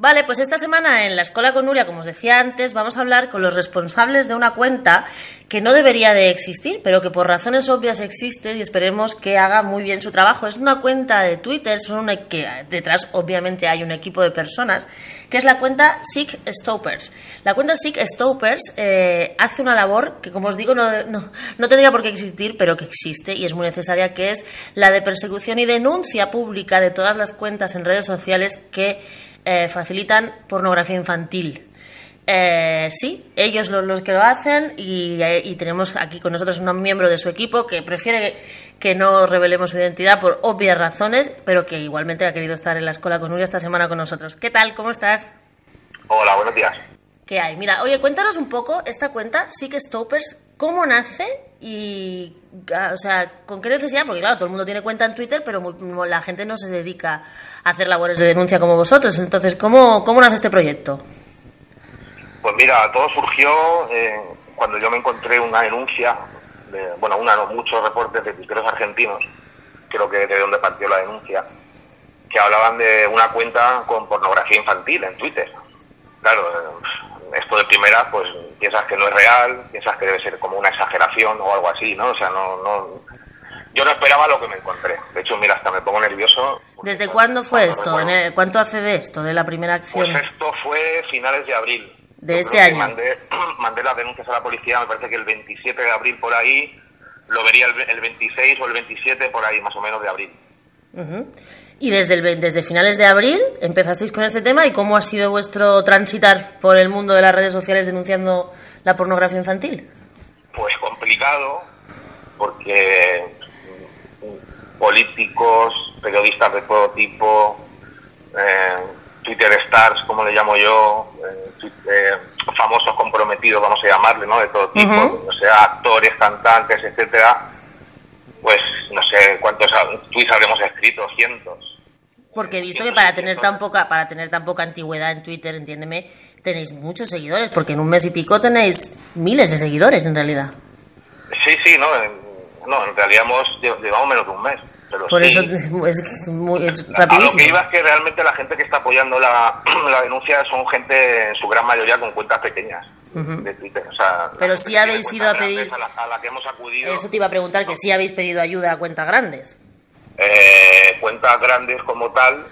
Vale, pues esta semana en la Escuela con Nuria, como os decía antes, vamos a hablar con los responsables de una cuenta que no debería de existir, pero que por razones obvias existe y esperemos que haga muy bien su trabajo. Es una cuenta de Twitter, son una, que detrás obviamente hay un equipo de personas, que es la cuenta Sick Stoppers. La cuenta Sick Stoppers eh, hace una labor que, como os digo, no, no, no tendría por qué existir, pero que existe y es muy necesaria, que es la de persecución y denuncia pública de todas las cuentas en redes sociales que eh, facilitan pornografía infantil. Eh, sí, ellos los, los que lo hacen y, eh, y, tenemos aquí con nosotros un miembro de su equipo que prefiere que no revelemos su identidad por obvias razones, pero que igualmente ha querido estar en la escuela con Nuria esta semana con nosotros. ¿Qué tal? ¿Cómo estás? Hola, buenos días. ¿Qué hay? Mira, oye, cuéntanos un poco esta cuenta, Sick Stoppers, cómo nace y, o sea, con qué necesidad, porque claro, todo el mundo tiene cuenta en Twitter, pero muy, la gente no se dedica a hacer labores de denuncia como vosotros. Entonces, ¿cómo, cómo nace este proyecto? Pues mira, todo surgió eh, cuando yo me encontré una denuncia, de, bueno, una, no, muchos reportes de tuiteros argentinos, creo que de donde partió la denuncia, que hablaban de una cuenta con pornografía infantil en Twitter. Claro, eh, esto de primera, pues piensas que no es real, piensas que debe ser como una exageración o algo así, ¿no? O sea, no, no, yo no esperaba lo que me encontré. De hecho, mira, hasta me pongo nervioso. ¿Desde cuándo fue esto? ¿Cuánto hace de esto, de la primera acción? Pues esto fue finales de abril. ¿De yo este año? Mandé, mandé, las denuncias a la policía, me parece que el 27 de abril por ahí, lo vería el, el 26 o el 27 por ahí, más o menos de abril. Uh -huh. Y desde, el, desde finales de abril empezasteis con este tema y cómo ha sido vuestro transitar por el mundo de las redes sociales denunciando la pornografía infantil. Pues complicado, porque políticos, periodistas de todo tipo, eh, Twitter stars, como le llamo yo, eh, eh, famosos comprometidos, vamos a llamarle, ¿no? De todo tipo, uh -huh. o sea, actores, cantantes, etcétera. Pues no sé cuántos tweets habremos escrito, cientos. Porque he visto que para tener tan poca, para tener tan poca antigüedad en Twitter, entiéndeme, tenéis muchos seguidores, porque en un mes y pico tenéis miles de seguidores en realidad. Sí, sí, no, no, en realidad hemos llevamos menos de un mes. Pero Por sí, eso es, muy, es a lo rapidísimo. que iba es que realmente la gente que está apoyando la, la denuncia son gente, en su gran mayoría, con cuentas pequeñas uh -huh. de Twitter. O sea, Pero sí habéis ido a pedir... A la, a la, que hemos acudido... Eso te iba a preguntar, que sí habéis pedido ayuda a cuentas grandes. Eh, cuentas grandes como tal,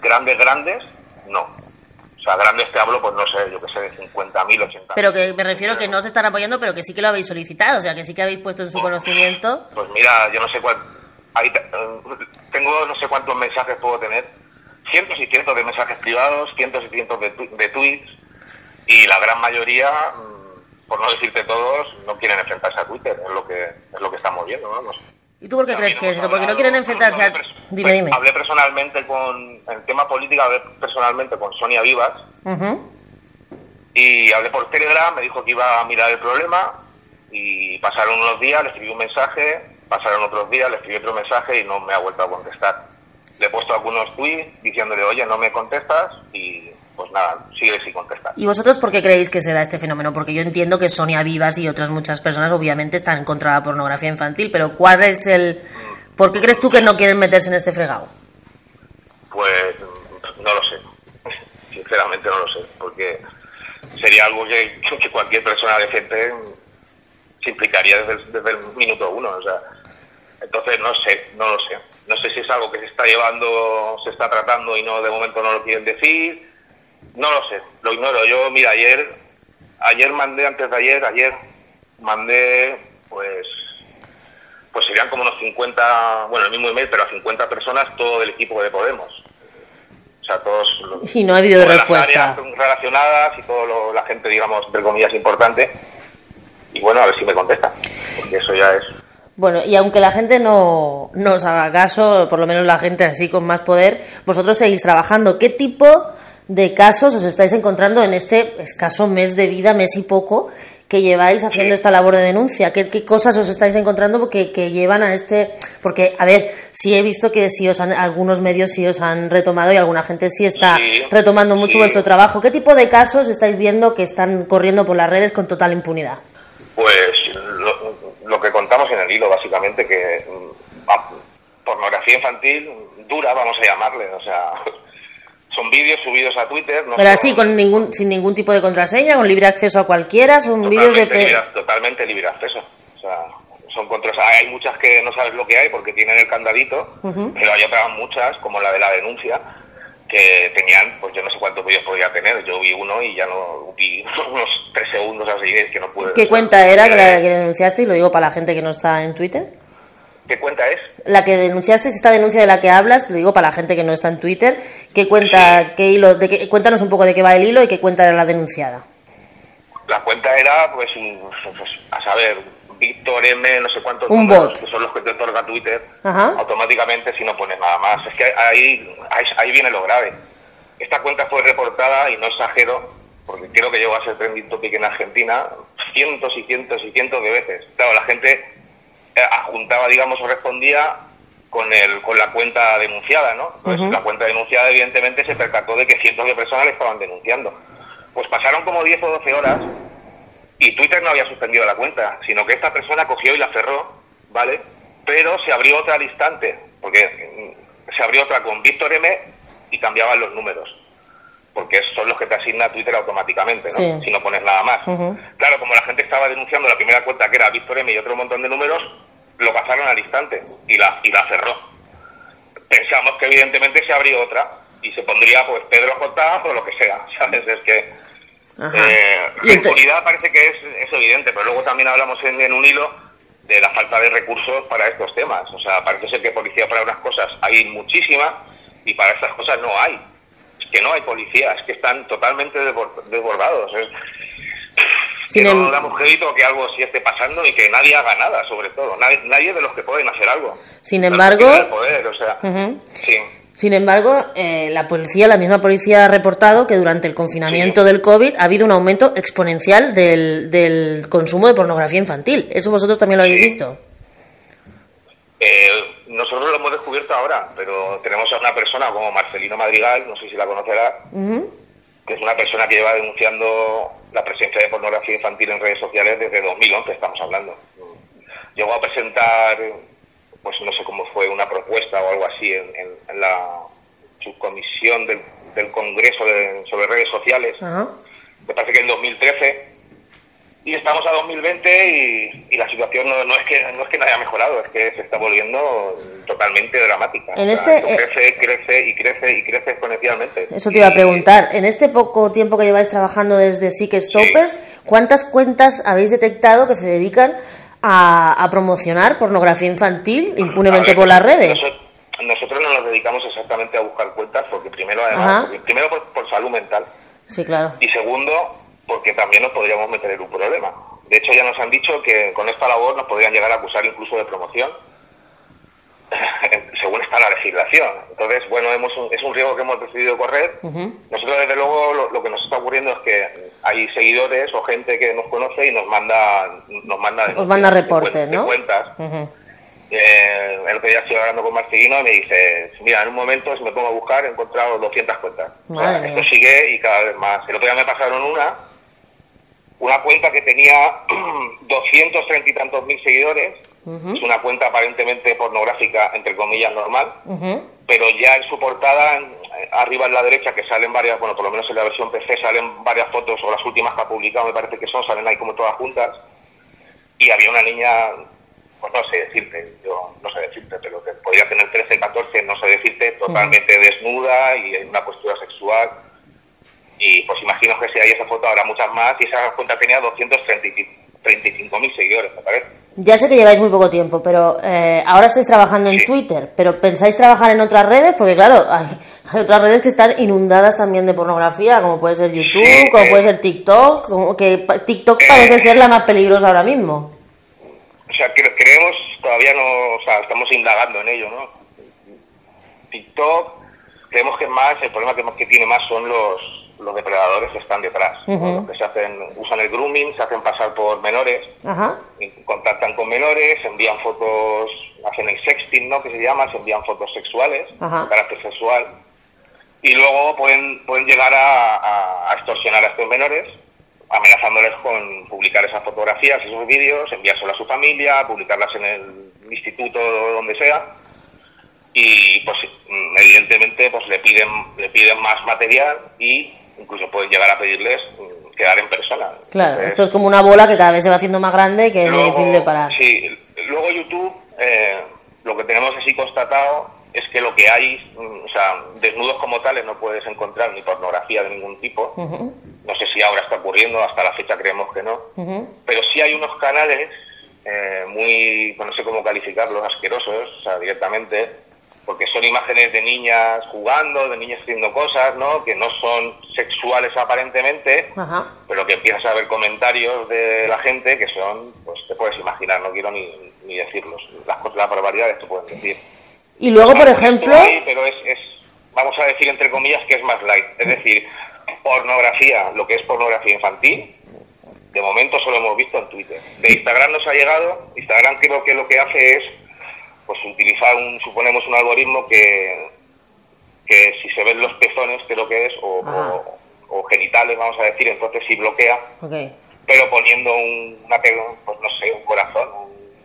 grandes, grandes, no. O sea, grandes te hablo, pues no sé, yo que sé, de 50.000, 80.000. Pero que me refiero que no se están apoyando, pero que sí que lo habéis solicitado, o sea, que sí que habéis puesto en su conocimiento. Pues mira, yo no sé cuál. Ahí tengo no sé cuántos mensajes puedo tener, cientos y cientos de mensajes privados, cientos y cientos de, tu de tweets, y la gran mayoría, mm, por no decirte todos, no quieren enfrentarse a Twitter, es lo que, es lo que estamos viendo, ¿no? no sé. ¿Y tú por qué crees que es eso? Porque no quieren enfrentarse a... Dime, dime. Hablé personalmente con... En tema política hablé personalmente con Sonia Vivas. Uh -huh. Y hablé por Telegram, me dijo que iba a mirar el problema. Y pasaron unos días, le escribí un mensaje. Pasaron otros días, le escribí otro mensaje y no me ha vuelto a contestar. Le he puesto algunos tweets diciéndole, oye, no me contestas. Y pues nada, sigue sin contestar. ¿Y vosotros por qué creéis que se da este fenómeno? Porque yo entiendo que Sonia Vivas y otras muchas personas obviamente están en contra de la pornografía infantil, pero ¿cuál es el... ¿Por qué crees tú que no quieren meterse en este fregado? Pues no lo sé, sinceramente no lo sé, porque sería algo que, que cualquier persona decente se implicaría desde, desde el minuto uno, o sea, entonces no sé, no lo sé. No sé si es algo que se está llevando, se está tratando y no de momento no lo quieren decir, no lo sé, lo ignoro. Yo, mira, ayer, ayer mandé, antes de ayer, ayer mandé, pues, pues serían como unos 50, bueno, el mismo email, pero a 50 personas, todo el equipo de Podemos. O sea, todos... Y no ha habido respuesta. Las relacionadas y toda la gente, digamos, entre comillas, importante. Y bueno, a ver si me contesta, porque eso ya es... Bueno, y aunque la gente no, no os haga caso, por lo menos la gente así con más poder, vosotros seguís trabajando. ¿Qué tipo de casos os estáis encontrando en este escaso mes de vida, mes y poco, que lleváis haciendo esta labor de denuncia? ¿Qué, qué cosas os estáis encontrando que, que, llevan a este...? Porque, a ver, sí he visto que sí os han, algunos medios sí os han retomado y alguna gente sí está sí, retomando mucho sí. vuestro trabajo. ¿Qué tipo de casos estáis viendo que están corriendo por las redes con total impunidad? Pues lo, lo que contamos en el hilo, básicamente, que mm, pornografía infantil dura, vamos a llamarle, o sea Son vídeos subidos a Twitter. No Pero así, con ningún, sin ningún tipo de contraseña, con libre acceso a cualquiera, son vídeos de... libre, totalmente libre acceso. O sea, son contras. Hay muchas que no sabes lo que hay porque tienen el candadito, pero hay otras muchas, como la de la denuncia, que tenían, pues yo no sé cuántos vídeos podía tener. Yo vi uno y ya no vi unos tres segundos así es que no pude. ¿Qué cuenta era que la que denunciaste? Y lo digo para la gente que no está en Twitter. ¿Qué cuenta es? La que denunciaste, esta denuncia de la que hablas, lo digo para la gente que no está en Twitter, ¿qué cuenta, qué hilo, de qué, cuéntanos un poco de qué va el hilo y qué cuenta era la denunciada? La cuenta era, pues, pues, a saber, Víctor M, no sé cuántos Un números, bot. que son los que te otorga Twitter, Ajá. automáticamente si no pones nada más. Es que ahí, ahí, ahí viene lo grave. Esta cuenta fue reportada, y no exagero, porque creo que llegó a ser trending topic en Argentina, cientos y cientos y cientos de veces. Claro, la gente adjuntaba, digamos, o respondía con, el, con la cuenta denunciada, ¿no? Pues la cuenta denunciada, evidentemente, se percató de que cientos de personas le estaban denunciando. Pues pasaron como 10 o 12 horas y Twitter no había suspendido la cuenta, sino que esta persona cogió y la cerró, ¿vale? Pero se abrió otra al instante, porque mm, se abrió otra con Víctor M y cambiaban los números, porque son los que te asigna Twitter automáticamente, ¿no? Sí. Si no pones nada más. Claro, como la gente estaba denunciando la primera cuenta que era Víctor M y otro montón de números, lo pasaron al instante y la, y la cerró. Pensamos que evidentemente se abrió otra y se pondría pues Pedro J o lo que sea, ¿sabes? Es que eh, la impunidad parece que es, es evidente, pero luego también hablamos en, en un hilo de la falta de recursos para estos temas. O sea, parece ser que policía para unas cosas hay muchísima y para estas cosas no hay. Es que no hay policía, es que están totalmente desbor- desbordados. Es, Sin que no damos crédito a que algo así esté pasando y que nadie haga nada, sobre todo. Nadie, nadie de los que pueden hacer algo. Sin embargo- poder, o sea, sí. Sin embargo, eh, la policía, la misma policía ha reportado que durante el confinamiento del COVID ha habido un aumento exponencial del, del consumo de pornografía infantil. ¿Eso vosotros también lo habéis Sí. visto? Eh, nosotros lo hemos descubierto ahora, pero tenemos a una persona como Marcelino Madrigal, no sé si la conocerás, que es una persona que lleva denunciando la presencia de pornografía infantil en redes sociales desde 2011, estamos hablando. Llegó a presentar, pues no sé cómo fue, una propuesta o algo así en, en- en la subcomisión del, del Congreso de- sobre redes sociales, Ajá. me parece que en 2013 y estamos a 2020 y, y la situación no, no es que no es que no haya mejorado es que se está volviendo totalmente dramática En O sea, este, eh, crece crece y crece y crece exponencialmente Eso te iba a preguntar. En este poco tiempo que lleváis trabajando desde Sí que Stoppers, ¿cuántas cuentas habéis detectado que se dedican a, a promocionar pornografía infantil impunemente ver, por las redes? Nosotros, nosotros no nos dedicamos exactamente a buscar cuentas porque primero además porque primero por, por salud mental Sí, claro. y segundo porque también nos podríamos meter en un problema de hecho ya nos han dicho que con esta labor nos podrían llegar a acusar incluso de promoción según está la legislación. Entonces, bueno, hemos, es un riesgo que hemos decidido correr. Nosotros, desde luego, lo, lo que nos está ocurriendo es que hay seguidores o gente que nos conoce y nos manda nos manda, Os manda de reportes, de ¿no? cuentas. Ujú. Eh, el otro día estoy hablando con Marcelino y me dice, mira, en un momento si me pongo a buscar he encontrado 200 cuentas. O sea, Madre esto sigue y cada vez más. El otro día me pasaron una, una cuenta que tenía 230 y tantos mil seguidores. Es una cuenta aparentemente pornográfica, entre comillas, normal. Pero ya en su portada, en- arriba en la derecha, que salen varias, bueno, por lo menos en la versión PC salen varias fotos, o las últimas que ha publicado, me parece que son, salen ahí como todas juntas. Y había una niña, pues no sé decirte, yo no sé decirte, pero que podría tener 13, 14, no sé decirte, totalmente desnuda y en una postura sexual. Imagino que si hay esa foto habrá muchas más, y esa cuenta tenía 235 mil seguidores, me parece. Ya sé que lleváis muy poco tiempo, pero eh, ahora estáis trabajando en. Twitter, pero ¿pensáis trabajar en otras redes? Porque claro, hay, hay otras redes que están inundadas también de pornografía, como puede ser YouTube, Sí, como eh. puede ser TikTok, como que TikTok parece ser la más peligrosa ahora mismo. O sea, cre- creemos, todavía no, o sea, estamos indagando en ello, ¿no? TikTok, creemos que más, el problema que, más que tiene más son los, los depredadores están detrás. Los que se hacen, usan el grooming, se hacen pasar por menores, y contactan con menores, envían fotos, hacen el sexting, ¿no? Que se llama, se envían fotos sexuales, de carácter sexual, y luego pueden, pueden llegar a, a- a extorsionar a estos menores, amenazándoles con publicar esas fotografías, esos vídeos, enviárselos a su familia, publicarlas en el instituto o donde sea, y pues mm, evidentemente pues le piden le piden más material y incluso pueden llegar a pedirles mm, quedar en persona. Claro, Entonces, esto es como una bola que cada vez se va haciendo más grande y que es muy difícil de parar. Sí, luego YouTube, eh, lo que tenemos así constatado es que lo que hay, mm, o sea, desnudos como tales no puedes encontrar ni pornografía de ningún tipo. No sé si ahora está ocurriendo, hasta la fecha creemos que no. Pero sí hay unos canales eh, muy, no sé cómo calificarlos, asquerosos, o sea, directamente, porque son imágenes de niñas jugando, de niñas haciendo cosas, ¿no? Que no son sexuales aparentemente, Ajá. pero que empiezas a ver comentarios de la gente que son, pues te puedes imaginar, no quiero ni, ni decirlos, las cosas, las barbaridades que pueden decir. Y luego, por ejemplo, hay, pero es, es, vamos a decir entre comillas que es más light, es decir, pornografía, lo que es pornografía infantil, de momento solo hemos visto en Twitter. De Instagram nos ha llegado, Instagram creo que lo que hace es pues utilizar un, suponemos un algoritmo que, que si se ven los pezones, creo que es, o, Ajá. o- o genitales, vamos a decir, entonces sí bloquea, pero poniendo un, una, pues no sé, un corazón,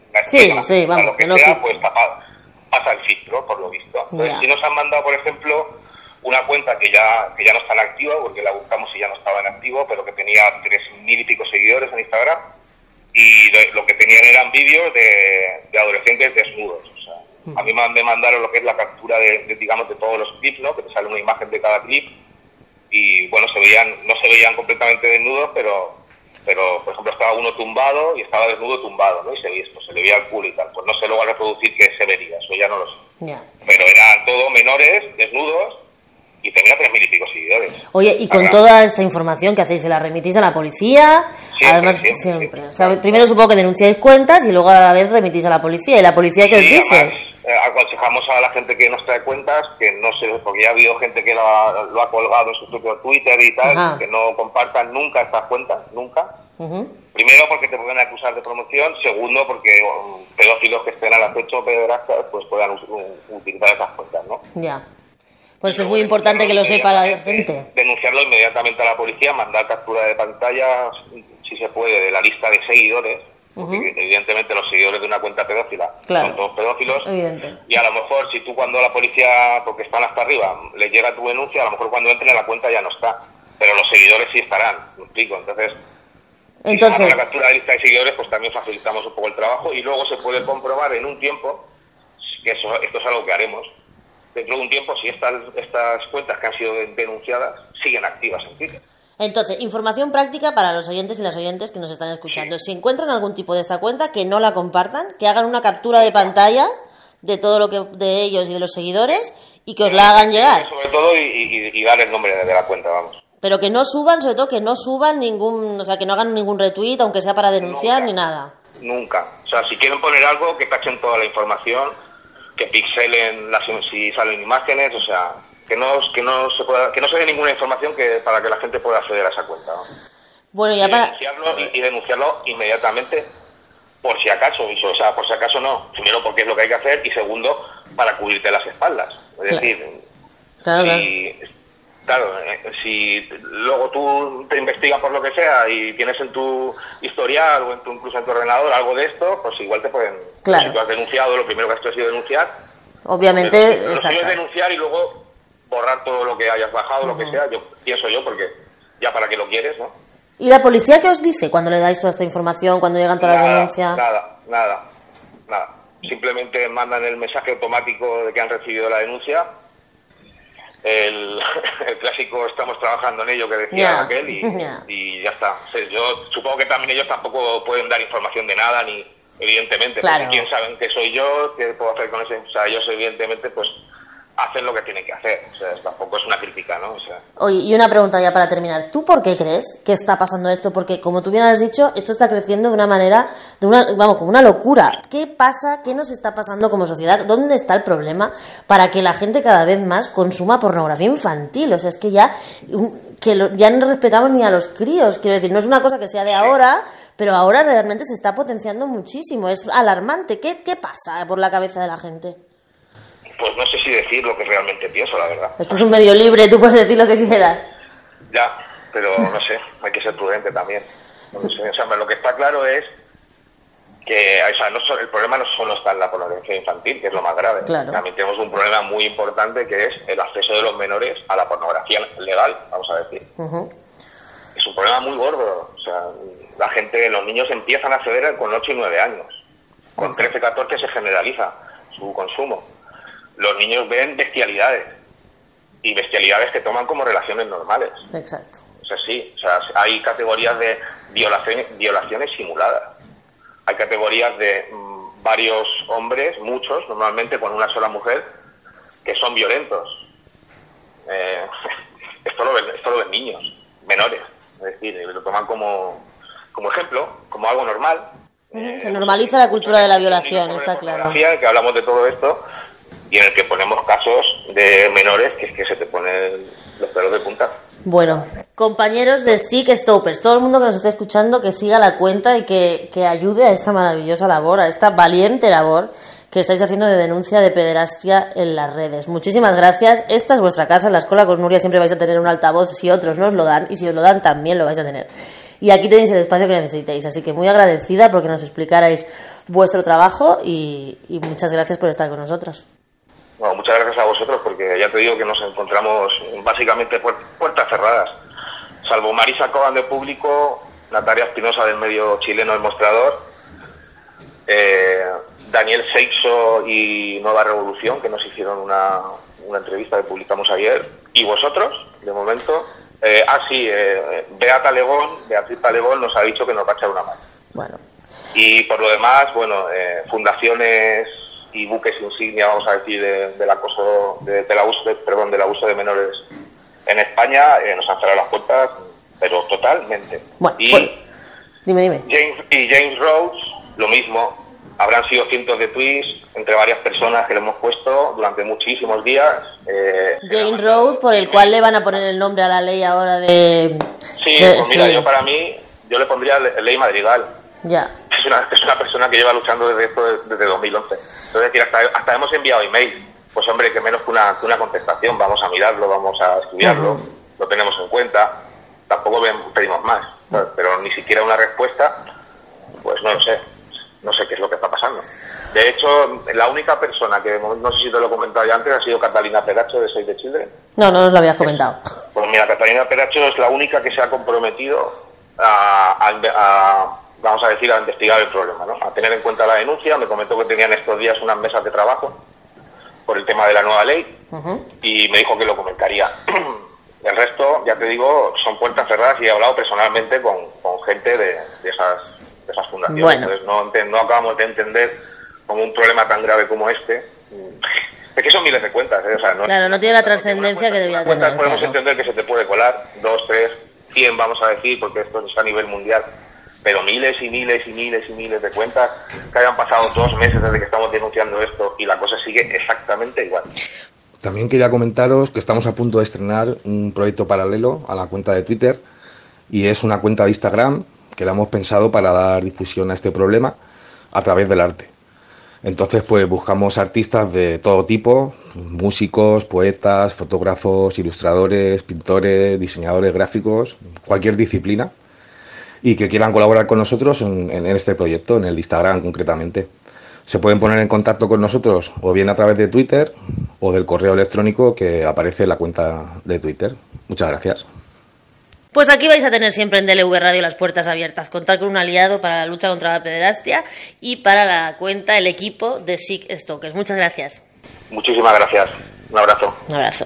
una Sí, sí, vamos, lo que no sea, pues tapa- pasa el filtro, por lo visto. Entonces, si nos han mandado, por ejemplo, una cuenta que ya, que ya no está en activa, porque la buscamos y ya no estaba en activo, pero que tenía tres mil y pico seguidores en Instagram, y lo, lo que tenían eran vídeos de, de adolescentes desnudos. A mí me, mandaron lo que es la captura de, de, digamos, de todos los clips, ¿no? Que te sale una imagen de cada clip, y bueno, se veían, no se veían completamente desnudos, pero, pero por ejemplo estaba uno tumbado y estaba desnudo tumbado, ¿no? Y se, veía, pues, se le veía el culo y tal. Pues no sé luego a reproducir qué se vería, eso ya no lo sé. Ya. Pero eran todos menores, desnudos, y tenía tres mil y pico seguidores. Oye, y con Ahora, toda esta información que hacéis, ¿se la remitís a la policía? Siempre, Además, siempre, siempre. siempre. O sea, primero supongo que denunciáis cuentas y luego a la vez remitís a la policía. ¿Y la policía qué os dice? además, aconsejamos a la gente que nos trae cuentas que no se, porque ya ha habido gente que lo ha, lo ha colgado en su propio Twitter y tal, Ajá. que no compartan nunca estas cuentas, nunca. Primero porque te pueden acusar de promoción, segundo porque um, pedófilos que estén al acecho pederastas pues puedan utilizar esas cuentas, ¿no? Ya. Pues esto es muy importante que lo sepa la gente. Denunciarlo inmediatamente a la policía, mandar captura de pantalla, si se puede, de la lista de seguidores, evidentemente los seguidores de una cuenta pedófila Claro. son todos pedófilos. Evidente. Y a lo mejor si tú cuando la policía, porque están hasta arriba, le llega tu denuncia, a lo mejor cuando entren en la cuenta ya no está. Pero los seguidores sí estarán, me explico. Entonces, si Entonces, hacemos la captura de lista de seguidores, pues también facilitamos un poco el trabajo y luego se puede comprobar en un tiempo, que eso, esto es algo que haremos, dentro de un tiempo si estas, estas cuentas que han sido denunciadas siguen activas en Twitter. Entonces, información práctica para los oyentes y las oyentes que nos están escuchando. Si encuentran algún tipo de esta cuenta, que no la compartan, que hagan una captura de pantalla de todo lo que de ellos y de los seguidores y que os la hagan llegar. Sobre todo y, y, y dar el nombre de, la cuenta, vamos. Pero que no suban, sobre todo que no suban ningún, o sea, que no hagan ningún retweet, aunque sea para denunciar Nunca. ni nada. Nunca. O sea, si quieren poner algo, que cachen toda la información, que pixelen las, si salen imágenes, o sea, que no, que no se pueda, que no se dé ninguna información que para que la gente pueda acceder a esa cuenta. ¿no? Bueno, Y ya para... denunciarlo, y, y denunciarlo inmediatamente, por si acaso, y, o sea, por si acaso no. Primero porque es lo que hay que hacer y segundo para cubrirte las espaldas. Es Claro. decir, Claro, claro. y, claro, eh, si luego tú te investigas por lo que sea y tienes en tu historial o en tu, incluso en tu ordenador algo de esto, pues igual te pueden... Claro. Si tú has denunciado, lo primero que has hecho ha sido denunciar. Obviamente, Pero lo suyo es exacto. denunciar y luego borrar todo lo que hayas bajado, lo que sea. Yo pienso yo, porque ya para qué lo quieres, ¿no? ¿Y la policía qué os dice cuando le dais toda esta información, cuando llegan todas las denuncias? Nada, nada, nada. Simplemente mandan el mensaje automático de que han recibido la denuncia. El, el clásico estamos trabajando en ello que decía Ya, aquel y, ya. y ya está. O sea, yo supongo que también ellos tampoco pueden dar información de nada ni evidentemente Claro. quién saben que soy yo, qué puedo hacer con ese, o sea, ellos evidentemente pues hacen lo que tienen que hacer, o sea, tampoco es una crítica, ¿no? O sea, Oye, y una pregunta ya para terminar. ¿Tú por qué crees que está pasando esto? Porque, como tú bien has dicho, esto está creciendo de una manera, de una, vamos, como una locura. ¿Qué pasa? ¿Qué nos está pasando como sociedad? ¿Dónde está el problema para que la gente cada vez más consuma pornografía infantil? O sea, es que ya, que ya no respetamos ni a los críos. Quiero decir, no es una cosa que sea de ahora, pero ahora realmente se está potenciando muchísimo. Es alarmante. ¿Qué, qué pasa por la cabeza de la gente? Pues no sé si decir lo que realmente pienso, la verdad. Esto es un medio libre, tú puedes decir lo que quieras. Ya, pero no sé, hay que ser prudente también. No sé, o sea, lo que está claro es que o sea, no el problema no solo está en la pornografía infantil, que es lo más grave. También tenemos un problema muy importante que es el acceso de los menores a la pornografía legal, vamos a decir. Es un problema muy gordo. O sea, la gente, los niños empiezan a acceder con 8 y 9 años. Con 13, 14 se generaliza su consumo. Los niños ven bestialidades y bestialidades que toman como relaciones normales. Exacto. O sea, sí, o sea, hay categorías de violaciones, violaciones simuladas. Hay categorías de mm, varios hombres, muchos, normalmente con una sola mujer, que son violentos. Eh, esto, lo ven, esto lo ven niños, menores. Es decir, lo toman como, como ejemplo, como algo normal. Se normaliza la cultura de la violación, está claro. Que hablamos de todo esto y en el que ponemos casos de menores que es que se te ponen los pelos de punta. Bueno, compañeros de Stick Stoppers, todo el mundo que nos esté escuchando que siga la cuenta y que, que ayude a esta maravillosa labor, a esta valiente labor que estáis haciendo de denuncia de pederastia en las redes. Muchísimas gracias. Esta es vuestra casa, en la Escuela con Nuria siempre vais a tener un altavoz si otros no os lo dan y si os lo dan también lo vais a tener. Y aquí tenéis el espacio que necesitéis, así que muy agradecida porque nos explicarais vuestro trabajo y muchas gracias por estar con nosotros. Bueno, muchas gracias a vosotros porque ya te digo que nos encontramos básicamente puertas cerradas. Salvo Marisa Coban de Público, Natalia Espinosa del medio chileno El Mostrador, eh, Daniel Seixo y Nueva Revolución, que nos hicieron una, entrevista que publicamos ayer, y vosotros, de momento. Eh, ah, sí, eh, Beata Legón, Beatriz Legón nos ha dicho que nos va a echar una mano. Bueno. Y por lo demás, bueno, eh, fundaciones y buques insignia, vamos a decir, del acoso, de, del abuso, de, perdón, del abuso de menores en España, eh, nos han cerrado las puertas, pero totalmente. y, pues, dime, dime. James, y James Rhodes, lo mismo. Habrán sido cientos de tweets entre varias personas que le hemos puesto durante muchísimos días. Eh, James Rhodes, por el cual le van a poner el nombre a la ley ahora de... Sí, pues mira, yo para mí, yo le pondría ley madrigal. Ya. Es una, es una persona que lleva luchando desde esto desde 2011. Entonces, hasta, hemos enviado email. Pues hombre, que menos que una, una contestación. Vamos a mirarlo, vamos a estudiarlo, lo tenemos en cuenta. Tampoco pedimos más. Pero ni siquiera una respuesta, pues no lo sé. No sé qué es lo que está pasando. De hecho, la única persona que, no sé si te lo he comentado ya antes, ha sido Catalina Peracho de Save the Children. No, no nos lo habías comentado. Pues mira, Catalina Peracho es la única que se ha comprometido a vamos a decir, a investigar el problema, ¿no? a tener en cuenta la denuncia. Me comentó que tenían estos días unas mesas de trabajo por el tema de la nueva ley y me dijo que lo comentaría. el resto, ya te digo, son puertas cerradas y he hablado personalmente con, gente de, esas, de esas fundaciones. Entonces no, no acabamos de entender como un problema tan grave como este. Es que son miles de cuentas, ¿eh? no claro, no tiene la trascendencia que debía tener. Podemos entender que se te puede colar dos, tres, cien, vamos a decir, porque esto es a nivel mundial pero miles y miles y miles y miles de cuentas que hayan pasado dos meses desde que estamos denunciando esto y la cosa sigue exactamente igual. También quería comentaros que estamos a punto de estrenar un proyecto paralelo a la cuenta de Twitter y es una cuenta de Instagram que la hemos pensado para dar difusión a este problema a través del arte. Entonces, pues buscamos artistas de todo tipo, músicos, poetas, fotógrafos, ilustradores, pintores, diseñadores gráficos, cualquier disciplina y que quieran colaborar con nosotros en, este proyecto, en el Instagram concretamente. Se pueden poner en contacto con nosotros o bien a través de Twitter o del correo electrónico que aparece en la cuenta de Twitter. Muchas gracias. Pues aquí vais a tener siempre en DLV Radio las puertas abiertas. Contar con un aliado para la lucha contra la pederastia y para la cuenta, el equipo de SIC Stokers. Muchas gracias. Muchísimas gracias. Un abrazo. Un abrazo.